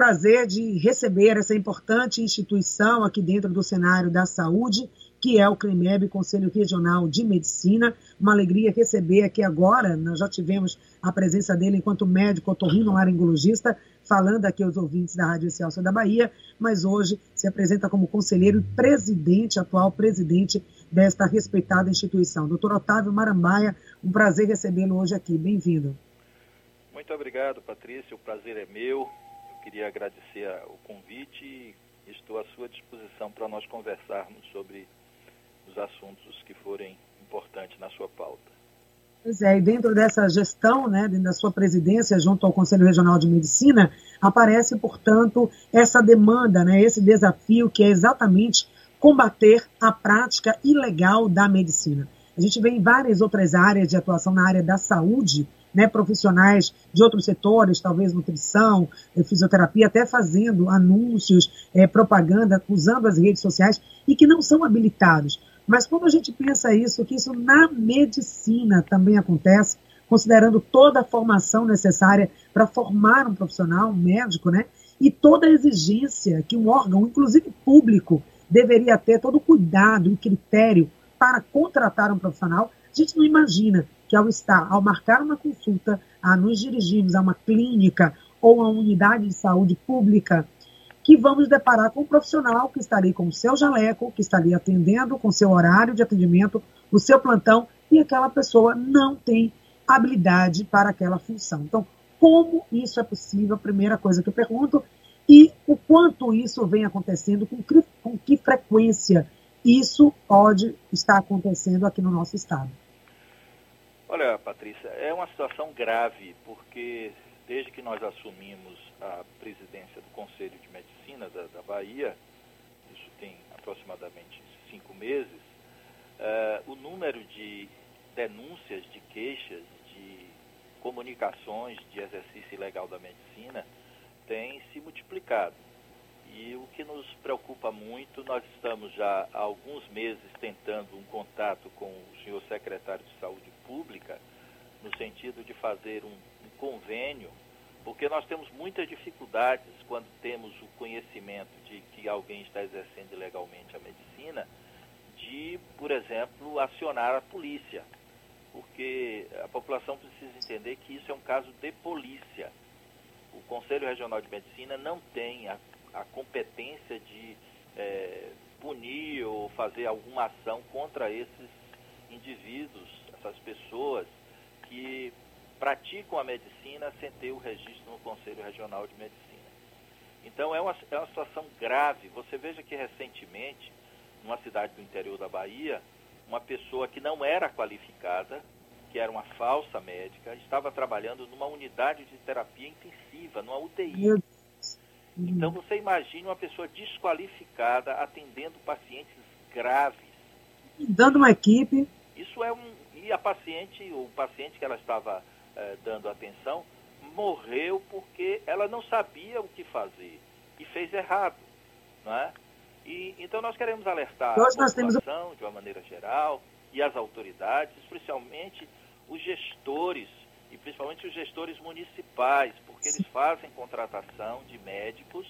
prazer de receber essa importante instituição aqui dentro do cenário da saúde, que é o CREMEB, Conselho Regional de Medicina. Uma alegria receber aqui agora, nós já tivemos a presença dele enquanto médico otorrino-laringologista, falando aqui aos ouvintes da Rádio Celso da Bahia, mas hoje se apresenta como conselheiro e presidente, atual presidente desta respeitada instituição. Doutor Otávio Marambaia, um prazer recebê-lo hoje aqui. Bem-vindo. Muito obrigado, Patrícia. O prazer é meu. Queria agradecer o convite e estou à sua disposição para nós conversarmos sobre os assuntos que forem importantes na sua pauta. Pois é, e dentro dessa gestão, né, dentro da sua presidência junto ao Conselho Regional de Medicina, aparece, portanto, essa demanda, né, esse desafio que é exatamente combater a prática ilegal da medicina. A gente vê em várias outras áreas de atuação na área da saúde, né, profissionais de outros setores, talvez nutrição, eh, fisioterapia, até fazendo anúncios, é, propaganda, usando as redes sociais e que não são habilitados. Mas quando a gente pensa isso, que isso na medicina também acontece, considerando toda a formação necessária para formar um profissional, um médico, né? E toda a exigência que um órgão, inclusive público, deveria ter, todo o cuidado e critério para contratar um profissional, a gente não imagina que ao estar, ao marcar uma consulta, a nos dirigirmos a uma clínica ou a uma unidade de saúde pública, que vamos deparar com um profissional que estaria com o seu jaleco, que estaria atendendo com seu horário de atendimento, o seu plantão, e aquela pessoa não tem habilidade para aquela função. Então, como isso é possível? Primeira coisa que eu pergunto. E o quanto isso vem acontecendo, com que, com que frequência isso pode estar acontecendo aqui no nosso estado? Olha, Patrícia, é uma situação grave, porque desde que nós assumimos a presidência do Conselho de Medicina da, da Bahia, isso tem aproximadamente cinco meses, uh, o número de denúncias, de queixas, de comunicações de exercício ilegal da medicina tem se multiplicado. E o que nos preocupa muito, nós estamos já há alguns meses tentando um contato com o senhor secretário de Saúde Pública, no sentido de fazer um, um convênio porque nós temos muitas dificuldades quando temos o conhecimento de que alguém está exercendo ilegalmente a medicina, de, por exemplo, acionar a polícia, porque a população precisa entender que isso é um caso de polícia. O Conselho Regional de Medicina não tem a, a competência de é, punir ou fazer alguma ação contra esses indivíduos, essas pessoas que praticam a medicina sem ter o registro no Conselho Regional de Medicina. Então é uma, é uma situação grave. Você veja que recentemente, numa cidade do interior da Bahia, uma pessoa que não era qualificada, que era uma falsa médica, estava trabalhando numa unidade de terapia intensiva, numa UTI. Então você imagine uma pessoa desqualificada atendendo pacientes graves. Dando uma equipe. Isso é um. E a paciente, o paciente que ela estava eh, dando atenção, morreu porque ela não sabia o que fazer e fez errado. Não é? e, então nós queremos alertar nós, a população temos... de uma maneira geral e as autoridades, especialmente os gestores e principalmente os gestores municipais, porque eles fazem contratação de médicos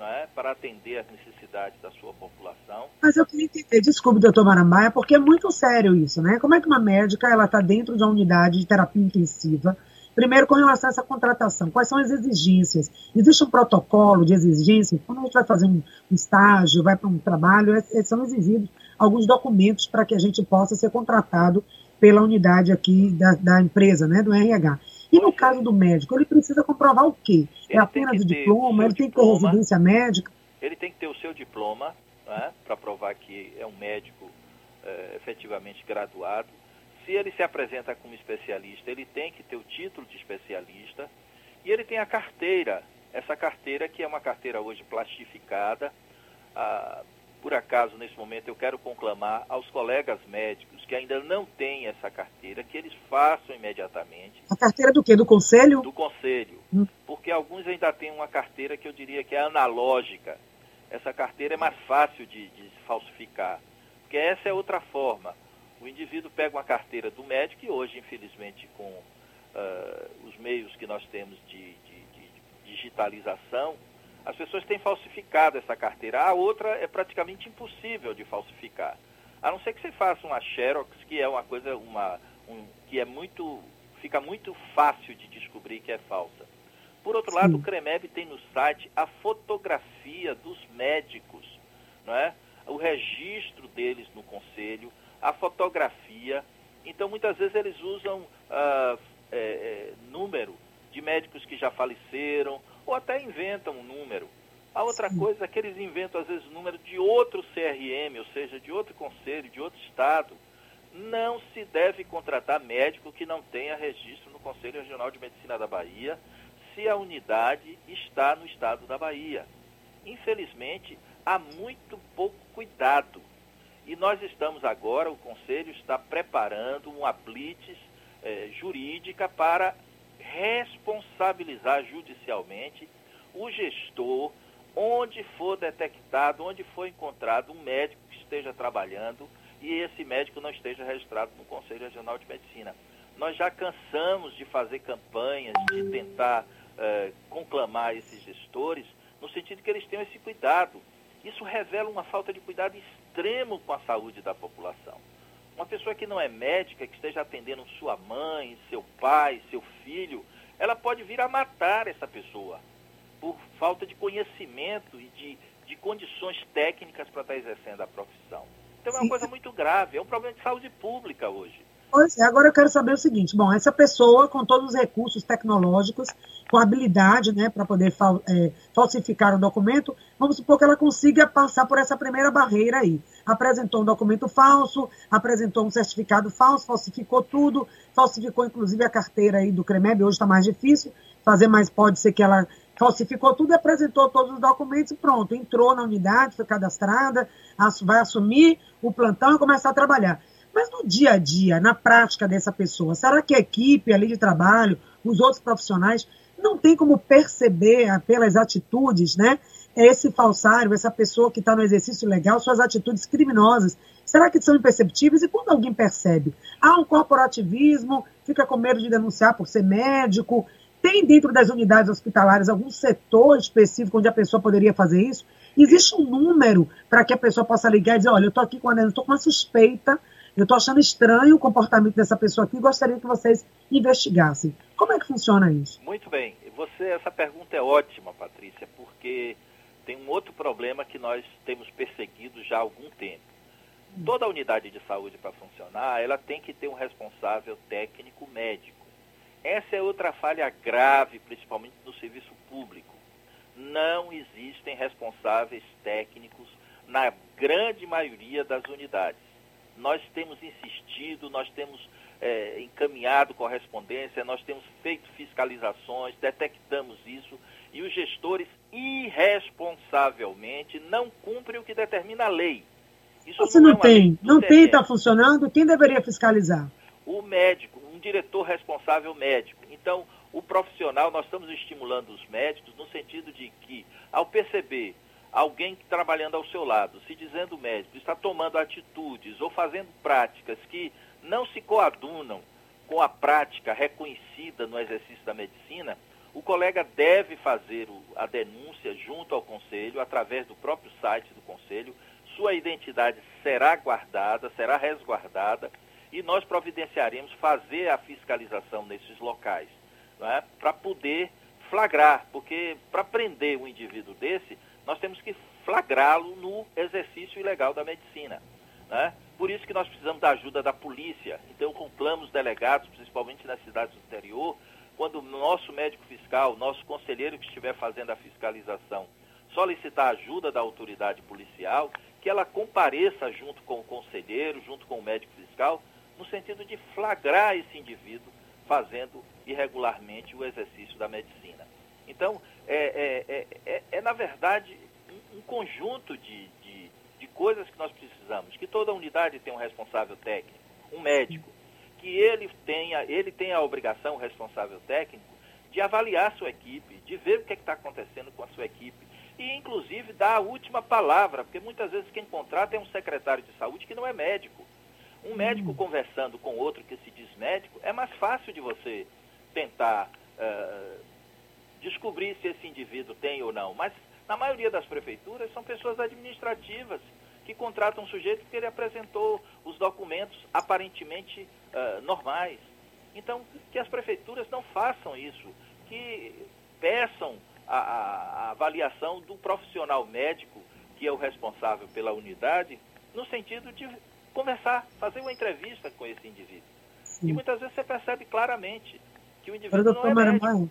é, para atender as necessidades da sua população. Mas eu queria entender, desculpe, doutor Marambaia, porque é muito sério isso, né? Como é que uma médica ela está dentro de uma unidade de terapia intensiva? Primeiro, com relação a essa contratação, quais são as exigências? Existe um protocolo de exigência? Quando a gente vai fazer um, um estágio, vai para um trabalho, é, é, são exigidos alguns documentos para que a gente possa ser contratado pela unidade aqui da, da empresa, né, do RH. E no caso do médico, ele precisa comprovar o quê? É ele é apenas o diploma? Ele tem que ter residência médica? Ele tem que ter o seu diploma né, para provar que é um médico é, efetivamente graduado. Se ele se apresenta como especialista, ele tem que ter o título de especialista e ele tem a carteira. Essa carteira que é uma carteira hoje plastificada, ah, por acaso, nesse momento, eu quero conclamar aos colegas médicos que ainda não têm essa carteira, que eles façam imediatamente. A carteira do quê? Do conselho? Do conselho. Hum. Porque alguns ainda têm uma carteira que eu diria que é analógica. Essa carteira é mais fácil de, de falsificar. Porque essa é outra forma. O indivíduo pega uma carteira do médico e hoje, infelizmente, com uh, os meios que nós temos de, de, de digitalização, As pessoas têm falsificado essa carteira. A outra é praticamente impossível de falsificar. A não ser que você faça uma Xerox, que é uma coisa, uma, um, que é muito, fica muito fácil de descobrir que é falsa. Por outro Sim. lado, o CREMEB tem no site a fotografia dos médicos, não é? o registro deles no conselho, a fotografia. Então, muitas vezes eles usam ah, é, é, número de médicos que já faleceram, ou até inventam um número. A outra Sim. coisa é que eles inventam, às vezes, o número de outro CRM, ou seja, de outro conselho, de outro estado. Não se deve contratar médico que não tenha registro no Conselho Regional de Medicina da Bahia, se a unidade está no estado da Bahia. Infelizmente, há muito pouco cuidado. E nós estamos agora, o Conselho está preparando uma blitz eh, jurídica para responsabilizar judicialmente o gestor onde for detectado, onde for encontrado um médico que esteja trabalhando e esse médico não esteja registrado no Conselho Regional de Medicina. Nós já cansamos de fazer campanhas, de tentar eh, conclamar esses gestores, no sentido que eles tenham esse cuidado. Isso revela uma falta de cuidado extremo com a saúde da população. Uma pessoa que não é médica, que esteja atendendo sua mãe, seu pai, seu filho, ela pode vir a matar essa pessoa por falta de conhecimento e de, de condições técnicas para estar exercendo a profissão. Então é uma coisa muito grave, é um problema de saúde pública hoje. Pois é, agora eu quero saber o seguinte: bom, essa pessoa, com todos os recursos tecnológicos, com habilidade né, para poder fal, é, falsificar o documento, vamos supor que ela consiga passar por essa primeira barreira aí. Apresentou um documento falso, apresentou um certificado falso, falsificou tudo, falsificou inclusive a carteira aí do CREMEB, hoje está mais difícil fazer, mas pode ser que ela falsificou tudo, apresentou todos os documentos e pronto, entrou na unidade, foi cadastrada, vai assumir o plantão e começar a trabalhar. Mas no dia a dia, na prática dessa pessoa, será que a equipe ali de trabalho, os outros profissionais, não tem como perceber ah, pelas atitudes, né? Esse falsário, essa pessoa que está no exercício legal, suas atitudes criminosas, será que são imperceptíveis? E quando alguém percebe? Há um corporativismo, fica com medo de denunciar por ser médico. Tem dentro das unidades hospitalares algum setor específico onde a pessoa poderia fazer isso? Existe um número para que a pessoa possa ligar e dizer, olha, eu estou aqui com a estou com uma suspeita eu estou achando estranho o comportamento dessa pessoa aqui e gostaria que vocês investigassem. Como é que funciona isso? Muito bem. Você, essa pergunta é ótima, Patrícia, porque tem um outro problema que nós temos perseguido já há algum tempo. Toda unidade de saúde para funcionar, ela tem que ter um responsável técnico médico. Essa é outra falha grave, principalmente no serviço público. Não existem responsáveis técnicos na grande maioria das unidades nós temos insistido, nós temos é, encaminhado correspondência, nós temos feito fiscalizações, detectamos isso e os gestores irresponsavelmente não cumprem o que determina a lei. Isso Você não, não é tem, não tem, está funcionando, quem deveria fiscalizar? O médico, um diretor responsável médico. Então, o profissional, nós estamos estimulando os médicos no sentido de que, ao perceber alguém trabalhando ao seu lado, se dizendo médico, está tomando atitudes ou fazendo práticas que não se coadunam com a prática reconhecida no exercício da medicina, o colega deve fazer a denúncia junto ao conselho, através do próprio site do conselho. Sua identidade será guardada, será resguardada e nós providenciaremos fazer a fiscalização nesses locais, é? para poder flagrar, porque para prender um indivíduo desse, nós temos que flagrá-lo no exercício ilegal da medicina. Né? Por isso que nós precisamos da ajuda da polícia. Então, compramos delegados, principalmente nas cidades do interior, quando o nosso médico fiscal, nosso conselheiro que estiver fazendo a fiscalização, solicitar ajuda da autoridade policial, que ela compareça junto com o conselheiro, junto com o médico fiscal, no sentido de flagrar esse indivíduo fazendo irregularmente o exercício da medicina. Então, é, é, é, é na verdade, um, conjunto de, de, de, coisas que nós precisamos. Que toda unidade tem um responsável técnico, um médico, que ele tenha, ele tenha a obrigação, o responsável técnico, de avaliar a sua equipe, de ver o que é está acontecendo com a sua equipe e, inclusive, dar a última palavra, porque muitas vezes quem contrata é um secretário de saúde que não é médico. Um médico conversando com outro que se diz médico, é mais fácil de você tentar uh, descobrir se esse indivíduo tem ou não. Mas Na maioria das prefeituras são pessoas administrativas que contratam um sujeito porque ele apresentou os documentos aparentemente uh, normais. Então, que as prefeituras não façam isso, que peçam a, a, avaliação do profissional médico, que é o responsável pela unidade, no sentido de conversar, fazer uma entrevista com esse indivíduo. Sim. E muitas vezes você percebe claramente que o indivíduo não é médico.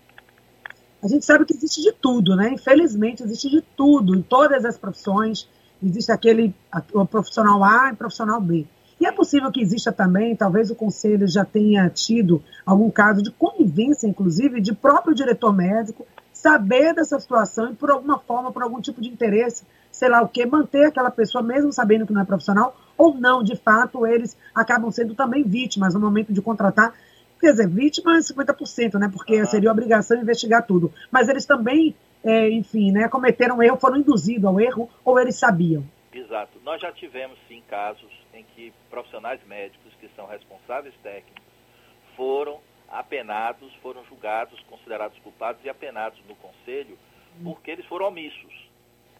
A gente sabe que existe de tudo, né? Infelizmente, existe de tudo, em todas as profissões. Existe aquele o profissional A e profissional B. E é possível que exista também, talvez o conselho já tenha tido algum caso de conivência, inclusive, de próprio diretor médico saber dessa situação e, por alguma forma, por algum tipo de interesse, sei lá o que, manter aquela pessoa, mesmo sabendo que não é profissional, ou não, de fato, eles acabam sendo também vítimas no momento de contratar. Quer dizer, vítima é 50%, né? Porque seria obrigação investigar tudo. Mas eles também, é, enfim, né, cometeram erro, foram induzidos ao erro, ou eles sabiam. Exato. Nós já tivemos, sim, casos em que profissionais médicos que são responsáveis técnicos foram apenados, foram julgados, considerados culpados e apenados no conselho porque eles foram omissos.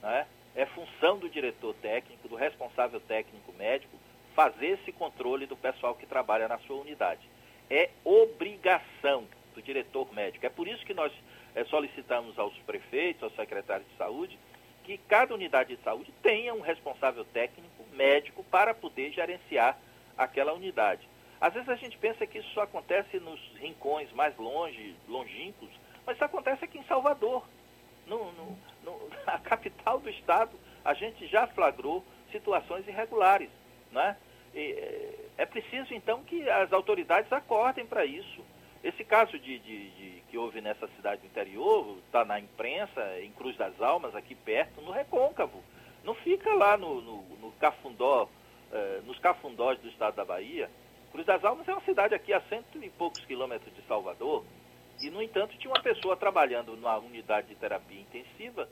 Né? É função do diretor técnico, do responsável técnico médico, fazer esse controle do pessoal que trabalha na sua unidade. É obrigação do diretor médico. É por isso que nós é, solicitamos aos prefeitos, aos secretários de saúde, que cada unidade de saúde tenha um responsável técnico médico para poder gerenciar aquela unidade. Às vezes a gente pensa que isso só acontece nos rincões mais longe, longínquos, mas isso acontece aqui em Salvador. No, no, no, na capital do estado, a gente já flagrou situações irregulares. Né? É, é preciso, então, que as autoridades acordem para isso. Esse caso de, de, de, que houve nessa cidade do interior, está na imprensa, em Cruz das Almas, aqui perto, no Recôncavo. Não fica lá no, no, no Cafundó, eh, nos Cafundós do estado da Bahia. Cruz das Almas é uma cidade aqui a cento e poucos quilômetros de Salvador. E, no entanto, tinha uma pessoa trabalhando numa unidade de terapia intensiva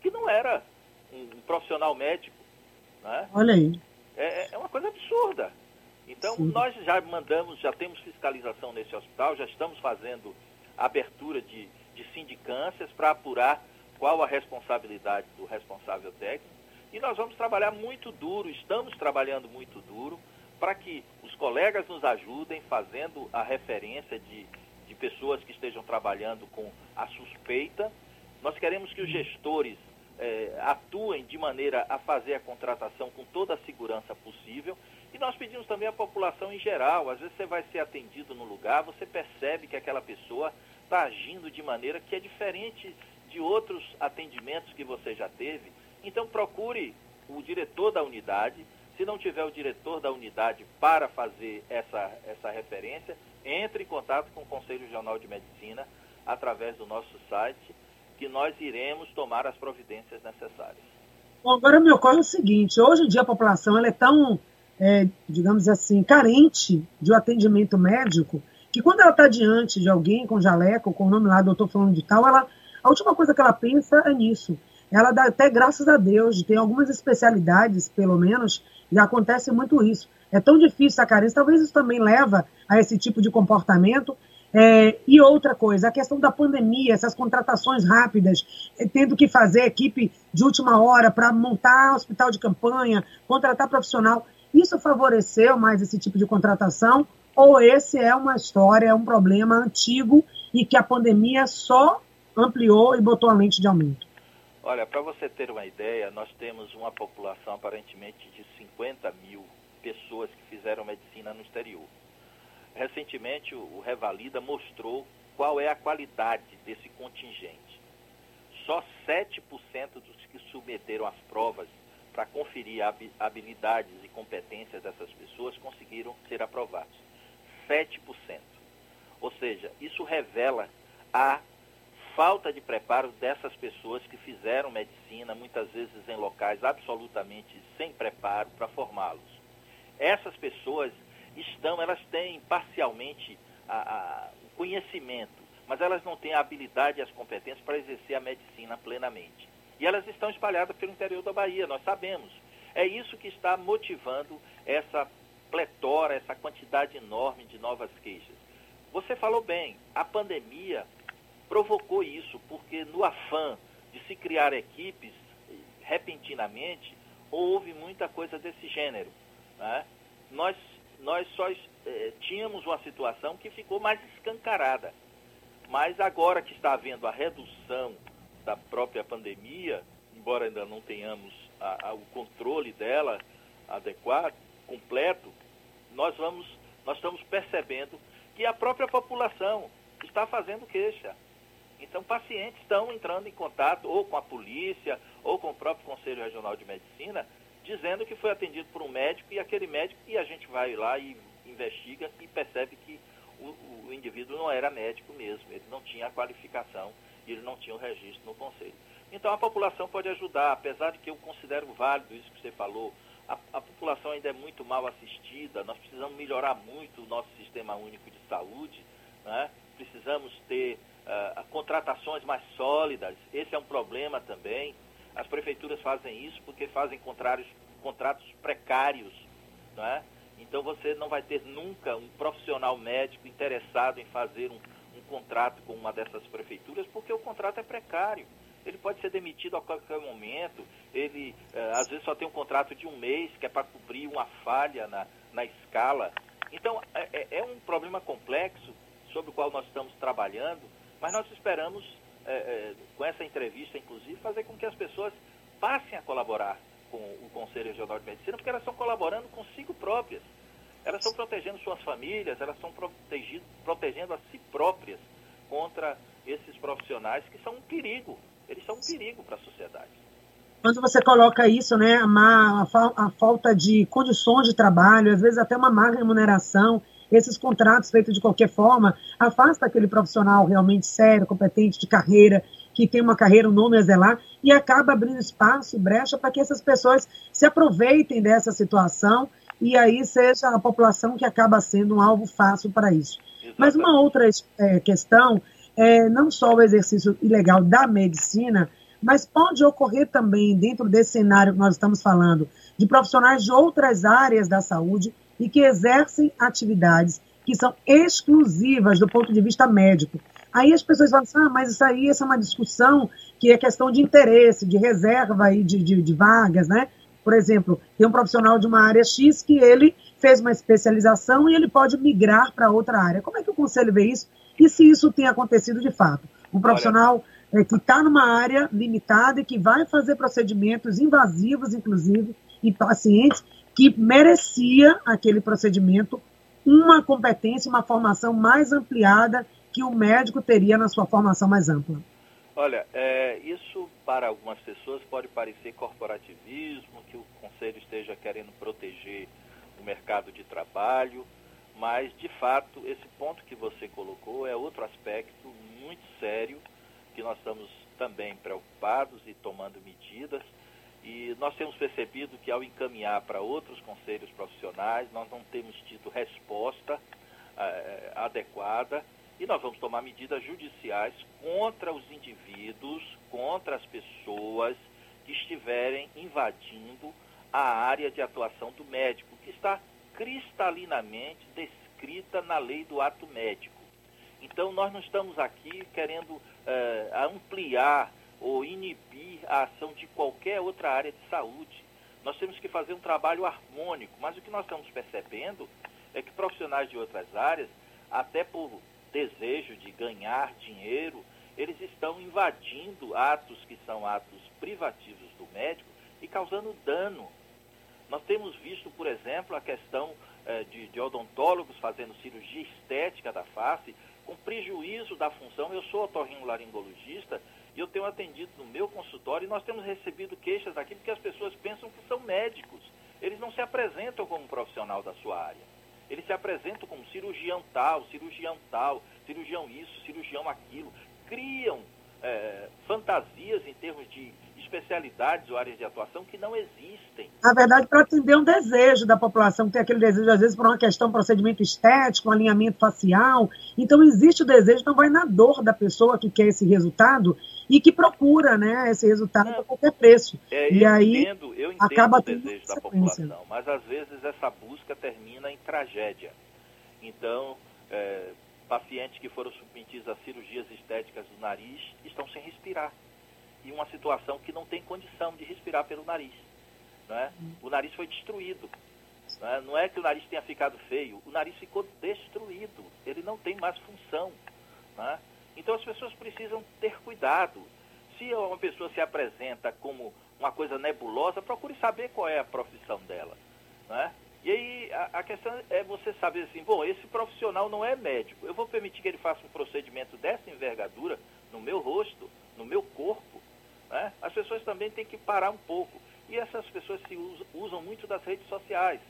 que não era um, um profissional médico. Né? Olha aí. É, é uma coisa absurda. Então, Sim. nós já mandamos, já temos fiscalização nesse hospital, já estamos fazendo abertura de, de sindicâncias para apurar qual a responsabilidade do responsável técnico. E nós vamos trabalhar muito duro, estamos trabalhando muito duro, para que os colegas nos ajudem fazendo a referência de, de pessoas que estejam trabalhando com a suspeita. Nós queremos que os gestores é, atuem de maneira a fazer a contratação com toda a segurança possível e nós pedimos também à população em geral, às vezes você vai ser atendido no lugar, você percebe que aquela pessoa está agindo de maneira que é diferente de outros atendimentos que você já teve. Então procure o diretor da unidade. Se não tiver o diretor da unidade para fazer essa, essa referência, entre em contato com o Conselho Regional de Medicina através do nosso site, que nós iremos tomar as providências necessárias. Bom, agora me ocorre o seguinte, hoje em dia a população ela é tão é, digamos assim, carente de um atendimento médico, que quando ela está diante de alguém com jaleco, com o nome lá, doutor falando de tal, ela, a última coisa que ela pensa é nisso. Ela dá até graças a Deus, tem algumas especialidades, pelo menos, e acontece muito isso. É tão difícil a carência, talvez isso também leva a esse tipo de comportamento. É, e outra coisa, a questão da pandemia, essas contratações rápidas, é, tendo que fazer equipe de última hora para montar hospital de campanha, contratar profissional. Isso favoreceu mais esse tipo de contratação? Ou esse é uma história, é um problema antigo e que a pandemia só ampliou e botou a lente de aumento? Olha, para você ter uma ideia, nós temos uma população aparentemente de 50 mil pessoas que fizeram medicina no exterior. Recentemente, o Revalida mostrou qual é a qualidade desse contingente. Só 7% dos que submeteram as provas para conferir habilidades e competências dessas pessoas conseguiram ser aprovados. 7%. Ou seja, isso revela a falta de preparo dessas pessoas que fizeram medicina, muitas vezes em locais absolutamente sem preparo para formá-los. Essas pessoas estão, elas têm parcialmente a, a, o conhecimento, mas elas não têm a habilidade e as competências para exercer a medicina plenamente. E elas estão espalhadas pelo interior da Bahia, nós sabemos. É isso que está motivando essa pletora, essa quantidade enorme de novas queixas. Você falou bem, a pandemia provocou isso, porque no afã de se criar equipes repentinamente, houve muita coisa desse gênero. Né? Nós, nós só eh, tínhamos uma situação que ficou mais escancarada. Mas agora que está havendo a redução da própria pandemia, embora ainda não tenhamos a, a, o controle dela adequado, completo, nós vamos, nós estamos percebendo que a própria população está fazendo queixa. Então, pacientes estão entrando em contato ou com a polícia ou com o próprio Conselho Regional de Medicina, dizendo que foi atendido por um médico e aquele médico, e a gente vai lá e investiga e percebe que o, o indivíduo não era médico mesmo, ele não tinha a qualificação e ele não tinha o registro no Conselho. Então, a população pode ajudar, apesar de que eu considero válido isso que você falou, a, a, população ainda é muito mal assistida, nós precisamos melhorar muito o nosso sistema único de saúde, né? precisamos ter uh, contratações mais sólidas, esse é um problema também. As prefeituras fazem isso porque fazem contratos precários, né? então você não vai ter nunca um profissional médico interessado em fazer um, um contrato com uma dessas prefeituras, porque o contrato é precário ele pode ser demitido a qualquer momento, ele uh, às vezes só tem um contrato de um mês, que é para cobrir uma falha na, na escala. Então, é, é, é, um problema complexo sobre o qual nós estamos trabalhando, mas nós esperamos, é, é, com essa entrevista, inclusive, fazer com que as pessoas passem a colaborar com o Conselho Regional de Medicina, porque elas estão colaborando consigo próprias. Elas estão protegendo suas famílias, elas estão protegendo a si próprias contra esses profissionais que são um perigo eles são um perigo para a sociedade. Quando você coloca isso, né, a, má, a, a falta de condições de trabalho, às vezes até uma má remuneração, esses contratos feitos de qualquer forma, afasta aquele profissional realmente sério, competente, de carreira, que tem uma carreira, um nome a zelar, e acaba abrindo espaço e brecha para que essas pessoas se aproveitem dessa situação e aí seja a população que acaba sendo um alvo fácil para isso. Exatamente. Mas uma outra é, questão é, não só o exercício ilegal da medicina, mas pode ocorrer também, dentro desse cenário que nós estamos falando, de profissionais de outras áreas da saúde e que exercem atividades que são exclusivas do ponto de vista médico. Aí as pessoas falam assim, ah, mas isso aí essa é uma discussão que é questão de interesse, de reserva aí de, de, de vagas, né? Por exemplo, tem um profissional de uma área X que ele fez uma especialização e ele pode migrar para outra área. Como é que o conselho vê isso? e se isso tem acontecido de fato. Um profissional é, que está numa área limitada e que vai fazer procedimentos invasivos, inclusive, em pacientes que merecia aquele procedimento uma competência, uma formação mais ampliada que o médico teria na sua formação mais ampla. Olha, é, isso para algumas pessoas pode parecer corporativismo, que o conselho esteja querendo proteger o mercado de trabalho, mas, de fato, esse ponto que você colocou é outro aspecto muito sério que nós estamos também preocupados e tomando medidas. E nós temos percebido que, ao encaminhar para outros conselhos profissionais, nós não temos tido resposta eh, adequada e nós vamos tomar medidas judiciais contra os indivíduos, contra as pessoas que estiverem invadindo a área de atuação do médico, que está cristalinamente descrita na lei do ato médico. Então, nós não estamos aqui querendo uh, ampliar ou inibir a ação de qualquer outra área de saúde. Nós temos que fazer um trabalho harmônico, mas o que nós estamos percebendo é que profissionais de outras áreas, até por desejo de ganhar dinheiro, eles estão invadindo atos que são atos privativos do médico e causando dano nós temos visto, por exemplo, a questão eh, de, de, odontólogos fazendo cirurgia estética da face, com prejuízo da função. Eu sou otorrinolaringologista e eu tenho atendido no meu consultório e nós temos recebido queixas aqui porque as pessoas pensam que são médicos. Eles não se apresentam como profissional da sua área. Eles se apresentam como cirurgião tal, cirurgião tal, cirurgião isso, cirurgião aquilo. Criam é, fantasias em termos de especialidades ou áreas de atuação que não existem. Na verdade, para atender um desejo da população, que tem aquele desejo, às vezes, por uma questão, procedimento estético, um alinhamento facial. Então, existe o desejo, então vai na dor da pessoa que quer esse resultado e que procura né, esse resultado a qualquer preço. É, e eu aí entendo, eu entendo acaba o desejo da população, mas às vezes essa busca termina em tragédia. Então, é, pacientes que foram submetidos a cirurgias estéticas do nariz estão sem respirar. Em uma situação que não tem condição de respirar pelo nariz. Né? O nariz foi destruído. Né? Não é que o nariz tenha ficado feio, o nariz ficou destruído. Ele não tem mais função. Né? Então as pessoas precisam ter cuidado. Se uma pessoa se apresenta como uma coisa nebulosa, procure saber qual é a profissão dela. Né? E aí a, a, questão é você saber assim, bom, esse profissional não é médico. Eu vou permitir que ele faça um procedimento dessa envergadura no meu rosto, no meu corpo. Né? As pessoas também têm que parar um pouco. E essas pessoas se usam, usam muito das redes sociais.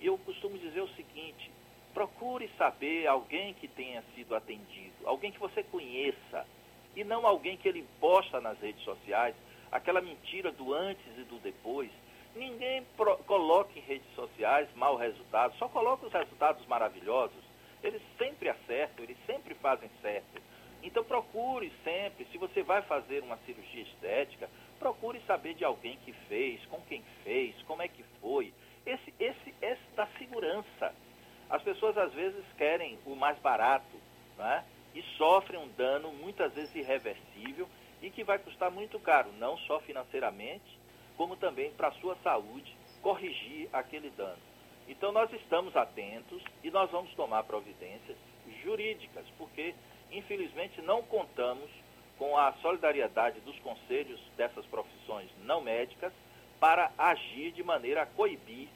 E eu costumo dizer o seguinte, procure saber alguém que tenha sido atendido, alguém que você conheça, e não alguém que ele posta nas redes sociais, aquela mentira do antes e do depois. Ninguém pro, coloca em redes sociais mau resultado, só coloca os resultados maravilhosos. Eles sempre acertam, eles sempre fazem certo. Então procure sempre, se você vai fazer uma cirurgia estética, procure saber de alguém que fez, com quem fez, como é que foi. Esse, esse, esse da segurança. As pessoas às vezes querem o mais barato, né? E sofrem um dano muitas vezes irreversível e que vai custar muito caro, não só financeiramente, como também para a sua saúde, corrigir aquele dano. Então nós estamos atentos e nós vamos tomar providências jurídicas, porque infelizmente não contamos com a solidariedade dos conselhos dessas profissões não médicas para agir de maneira a coibir,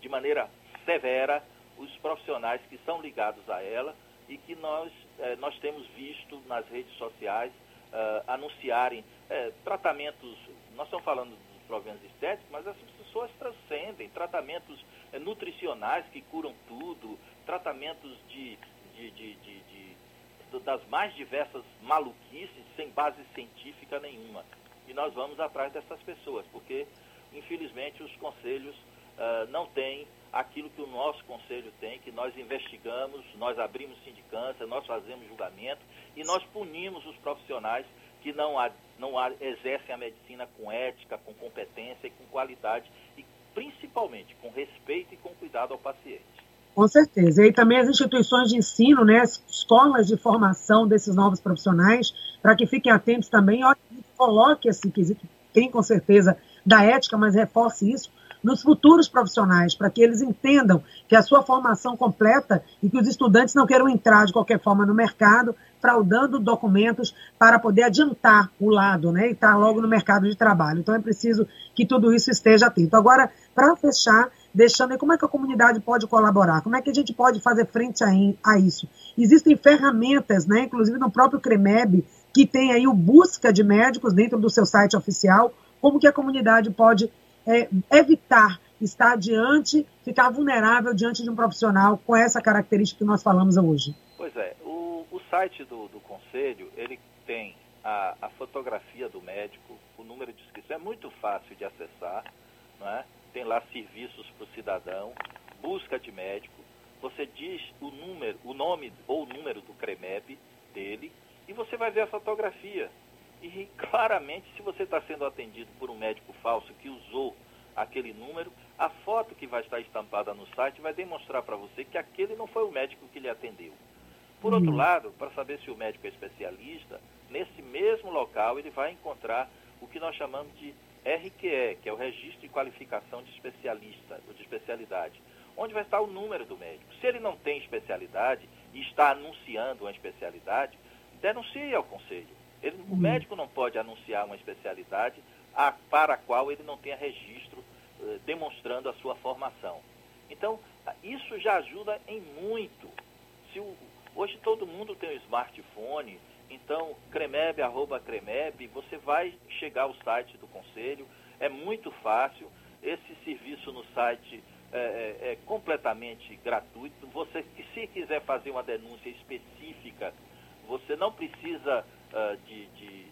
de maneira severa, os profissionais que são ligados a ela e que nós, eh, nós temos visto nas redes sociais eh, anunciarem eh, tratamentos, nós estamos falando dos problemas estéticos, mas as pessoas transcendem tratamentos nutricionais que curam tudo, tratamentos de, de, de, de das mais diversas maluquices sem base científica nenhuma. E nós vamos atrás dessas pessoas, porque, infelizmente, os conselhos uh, não têm aquilo que o nosso conselho tem, que nós investigamos, nós abrimos sindicância, nós fazemos julgamento e nós punimos os profissionais que não, há, não há, exercem a medicina com ética, com competência e com qualidade e principalmente com respeito e com cuidado ao paciente. Com certeza. E também as instituições de ensino, né, as escolas de formação desses novos profissionais, para que fiquem atentos também, coloque esse quesito, tem com certeza da ética, mas reforce isso nos futuros profissionais, para que eles entendam que a sua formação completa e que os estudantes não queiram entrar de qualquer forma no mercado, fraudando documentos para poder adiantar o lado, né, e estar logo no mercado de trabalho. Então é preciso que tudo isso esteja atento. Agora, para fechar, deixando aí como é que a comunidade pode colaborar, como é que a gente pode fazer frente a, a isso. Existem ferramentas, né, inclusive no próprio CREMEB, que tem aí o busca de médicos dentro do seu site oficial, como que a comunidade pode é, evitar estar diante, ficar vulnerável diante de um profissional com essa característica que nós falamos hoje. Pois é, o, o site do, do Conselho, ele tem a, a, fotografia do médico, o número de inscrição, é muito fácil de acessar, não é? Tem lá serviços para o cidadão, busca de médico, você diz o número, o nome ou o número do CREMEB dele e você vai ver a fotografia. E claramente, se você está sendo atendido por um médico falso que usou aquele número, a foto que vai estar estampada no site vai demonstrar para você que aquele não foi o médico que lhe atendeu. Por outro uhum. lado, para saber se o médico é especialista, nesse mesmo local ele vai encontrar o que nós chamamos de RQE, que é o Registro de Qualificação de Especialista, ou de Especialidade, onde vai estar o número do médico. Se ele não tem especialidade e está anunciando uma especialidade, denuncie ao conselho. Ele, o uhum. médico não pode anunciar uma especialidade a, para a qual ele não tenha registro eh, demonstrando a sua formação. Então, isso já ajuda em muito. Se o, hoje todo mundo tem um smartphone, então, cremeb, arroba cremeb, você vai chegar ao site do Conselho, é muito fácil. Esse serviço no site é, é, é completamente gratuito. Você, se quiser fazer uma denúncia específica, você não precisa uh, de, de,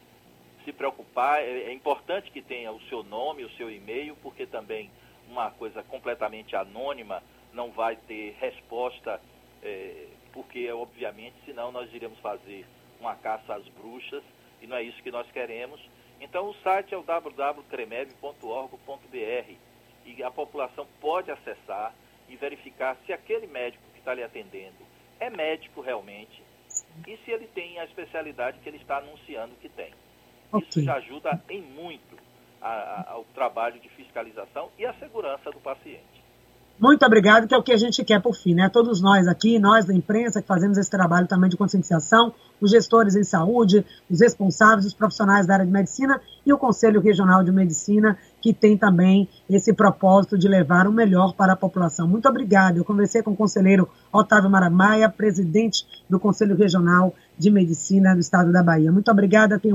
se preocupar. É, é importante que tenha o seu nome, o seu e-mail, porque também uma coisa completamente anônima não vai ter resposta, é, porque, obviamente, senão nós iremos fazer uma caça às bruxas, e não é isso que nós queremos. Então o site é o www.cremeb.org.br e a população pode acessar e verificar se aquele médico que está lhe atendendo é médico realmente e se ele tem a especialidade que ele está anunciando que tem. Okay. Isso já ajuda em muito a, a, ao trabalho de fiscalização e a segurança do paciente. Muito obrigado, que é o que a gente quer por fim, né? Todos nós aqui, nós da imprensa, que fazemos esse trabalho também de conscientização, os gestores em saúde, os responsáveis, os profissionais da área de medicina e o Conselho Regional de Medicina, que tem também esse propósito de levar o melhor para a população. Muito obrigado. Eu conversei com o conselheiro Otávio Maramaia, presidente do Conselho Regional de Medicina do Estado da Bahia. Muito obrigada.